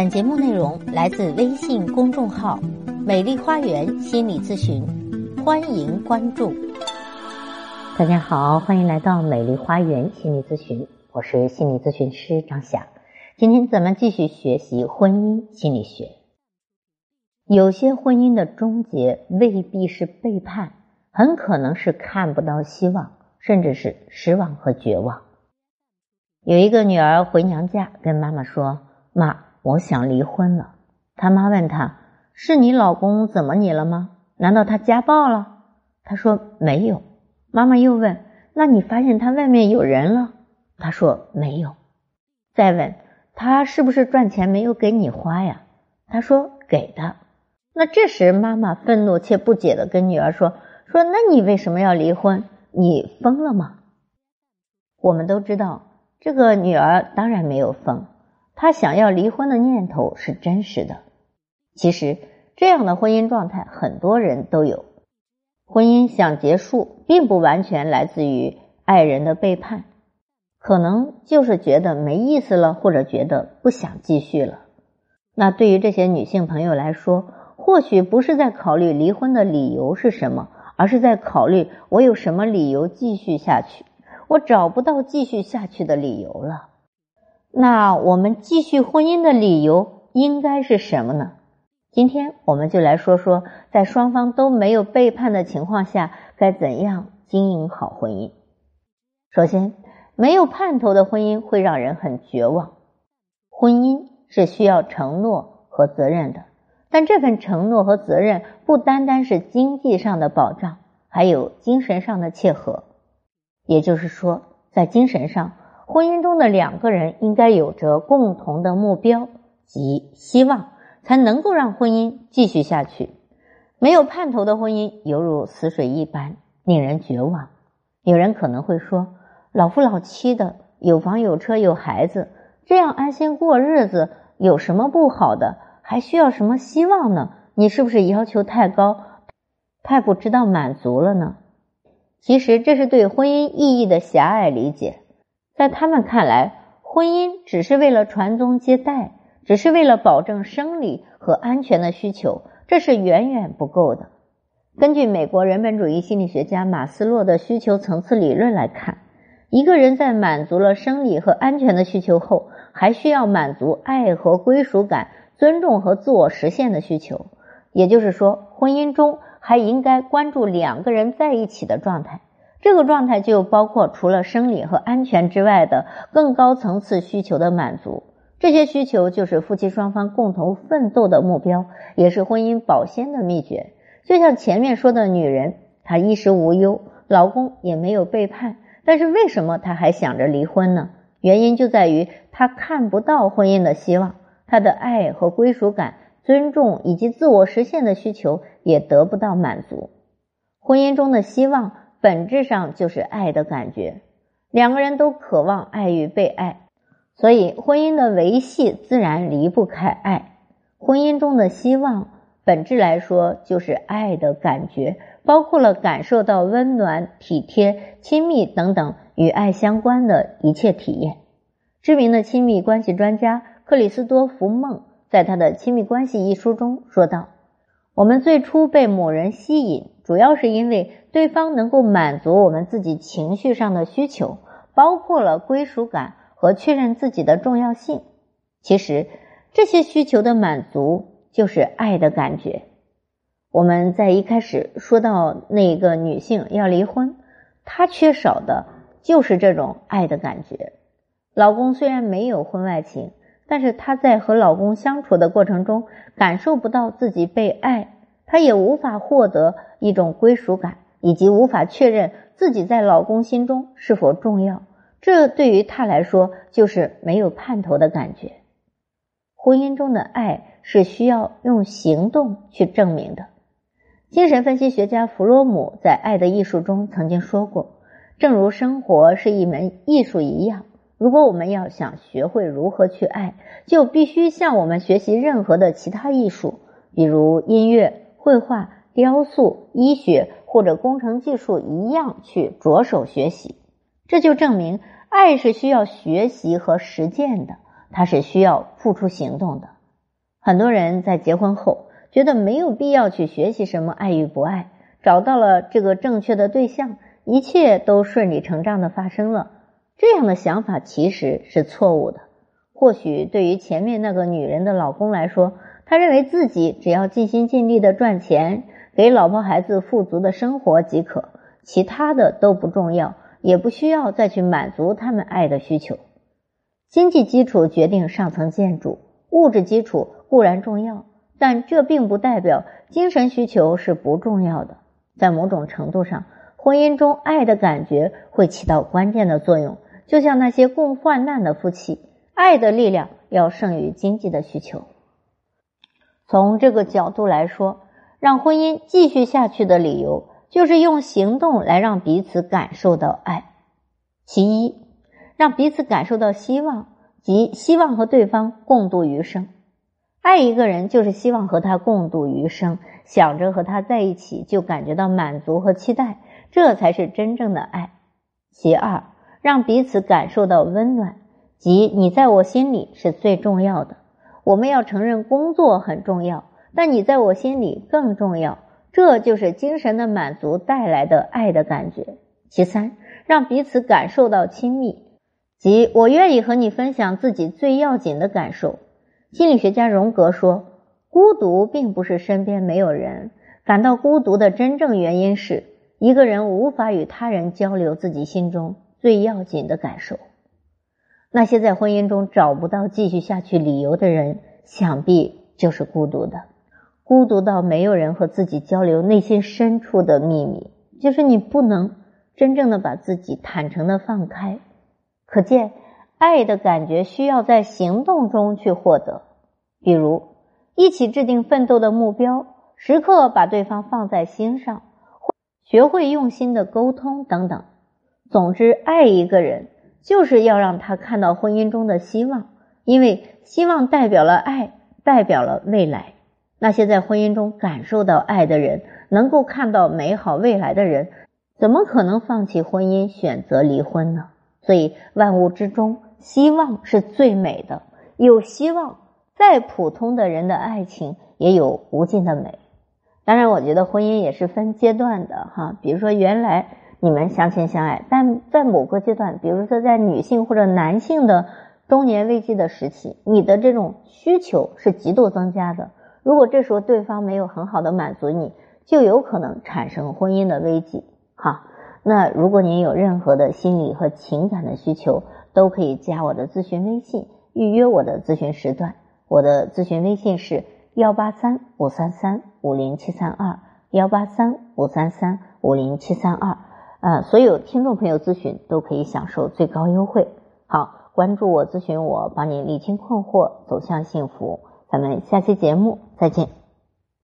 本节目内容来自微信公众号“美丽花园心理咨询”，欢迎关注。大家好，欢迎来到美丽花园心理咨询，我是心理咨询师张霞。今天咱们继续学习婚姻心理学。有些婚姻的终结未必是背叛，很可能是看不到希望，甚至是失望和绝望。有一个女儿回娘家，跟妈妈说：“妈。”我想离婚了。他妈问他：“是你老公怎么你了吗？难道他家暴了？”他说：“没有。”妈妈又问：“那你发现他外面有人了？”他说：“没有。”再问：“他是不是赚钱没有给你花呀？”他说：“给的。”那这时妈妈愤怒且不解的跟女儿说：“说那你为什么要离婚？你疯了吗？”我们都知道，这个女儿当然没有疯。他想要离婚的念头是真实的。其实，这样的婚姻状态很多人都有。婚姻想结束，并不完全来自于爱人的背叛，可能就是觉得没意思了，或者觉得不想继续了。那对于这些女性朋友来说，或许不是在考虑离婚的理由是什么，而是在考虑我有什么理由继续下去。我找不到继续下去的理由了。那我们继续婚姻的理由应该是什么呢？今天我们就来说说，在双方都没有背叛的情况下，该怎样经营好婚姻。首先，没有盼头的婚姻会让人很绝望。婚姻是需要承诺和责任的，但这份承诺和责任不单单是经济上的保障，还有精神上的契合。也就是说，在精神上。婚姻中的两个人应该有着共同的目标及希望，才能够让婚姻继续下去。没有盼头的婚姻犹如死水一般，令人绝望。有人可能会说：“老夫老妻的，有房有车有孩子，这样安心过日子有什么不好的？还需要什么希望呢？你是不是要求太高，太不知道满足了呢？”其实这是对婚姻意义的狭隘理解。在他们看来，婚姻只是为了传宗接代，只是为了保证生理和安全的需求，这是远远不够的。根据美国人本主义心理学家马斯洛的需求层次理论来看，一个人在满足了生理和安全的需求后，还需要满足爱和归属感、尊重和自我实现的需求。也就是说，婚姻中还应该关注两个人在一起的状态。这个状态就包括除了生理和安全之外的更高层次需求的满足。这些需求就是夫妻双方共同奋斗的目标，也是婚姻保鲜的秘诀。就像前面说的女人，她衣食无忧，老公也没有背叛，但是为什么她还想着离婚呢？原因就在于她看不到婚姻的希望，她的爱和归属感、尊重以及自我实现的需求也得不到满足。婚姻中的希望。本质上就是爱的感觉，两个人都渴望爱与被爱，所以婚姻的维系自然离不开爱。婚姻中的希望，本质来说就是爱的感觉，包括了感受到温暖、体贴、亲密等等与爱相关的一切体验。知名的亲密关系专家克里斯多福·梦在他的《亲密关系》一书中说道：“我们最初被某人吸引。”主要是因为对方能够满足我们自己情绪上的需求，包括了归属感和确认自己的重要性。其实这些需求的满足就是爱的感觉。我们在一开始说到那个女性要离婚，她缺少的就是这种爱的感觉。老公虽然没有婚外情，但是她在和老公相处的过程中感受不到自己被爱。她也无法获得一种归属感，以及无法确认自己在老公心中是否重要。这对于她来说就是没有盼头的感觉。婚姻中的爱是需要用行动去证明的。精神分析学家弗洛姆在《爱的艺术》中曾经说过：“正如生活是一门艺术一样，如果我们要想学会如何去爱，就必须向我们学习任何的其他艺术，比如音乐。”绘画、雕塑、医学或者工程技术一样去着手学习，这就证明爱是需要学习和实践的，它是需要付出行动的。很多人在结婚后觉得没有必要去学习什么爱与不爱，找到了这个正确的对象，一切都顺理成章的发生了。这样的想法其实是错误的。或许对于前面那个女人的老公来说，他认为自己只要尽心尽力的赚钱，给老婆孩子富足的生活即可，其他的都不重要，也不需要再去满足他们爱的需求。经济基础决定上层建筑，物质基础固然重要，但这并不代表精神需求是不重要的。在某种程度上，婚姻中爱的感觉会起到关键的作用，就像那些共患难的夫妻。爱的力量要胜于经济的需求。从这个角度来说，让婚姻继续下去的理由，就是用行动来让彼此感受到爱。其一，让彼此感受到希望，即希望和对方共度余生。爱一个人，就是希望和他共度余生，想着和他在一起，就感觉到满足和期待，这才是真正的爱。其二，让彼此感受到温暖。即你在我心里是最重要的。我们要承认工作很重要，但你在我心里更重要。这就是精神的满足带来的爱的感觉。其三，让彼此感受到亲密，即我愿意和你分享自己最要紧的感受。心理学家荣格说，孤独并不是身边没有人，感到孤独的真正原因是一个人无法与他人交流自己心中最要紧的感受。那些在婚姻中找不到继续下去理由的人，想必就是孤独的，孤独到没有人和自己交流内心深处的秘密，就是你不能真正的把自己坦诚的放开。可见，爱的感觉需要在行动中去获得，比如一起制定奋斗的目标，时刻把对方放在心上，学会用心的沟通等等。总之，爱一个人。就是要让他看到婚姻中的希望，因为希望代表了爱，代表了未来。那些在婚姻中感受到爱的人，能够看到美好未来的人，怎么可能放弃婚姻，选择离婚呢？所以，万物之中，希望是最美的。有希望，再普通的人的爱情也有无尽的美。当然，我觉得婚姻也是分阶段的哈。比如说，原来。你们相亲相爱，但在某个阶段，比如说在女性或者男性的中年危机的时期，你的这种需求是极度增加的。如果这时候对方没有很好的满足你，就有可能产生婚姻的危机。哈，那如果您有任何的心理和情感的需求，都可以加我的咨询微信，预约我的咨询时段。我的咨询微信是幺八三五三三五零七三二幺八三五三三五零七三二。啊，所有听众朋友咨询都可以享受最高优惠。好，关注我，咨询我，帮你理清困惑，走向幸福。咱们下期节目再见。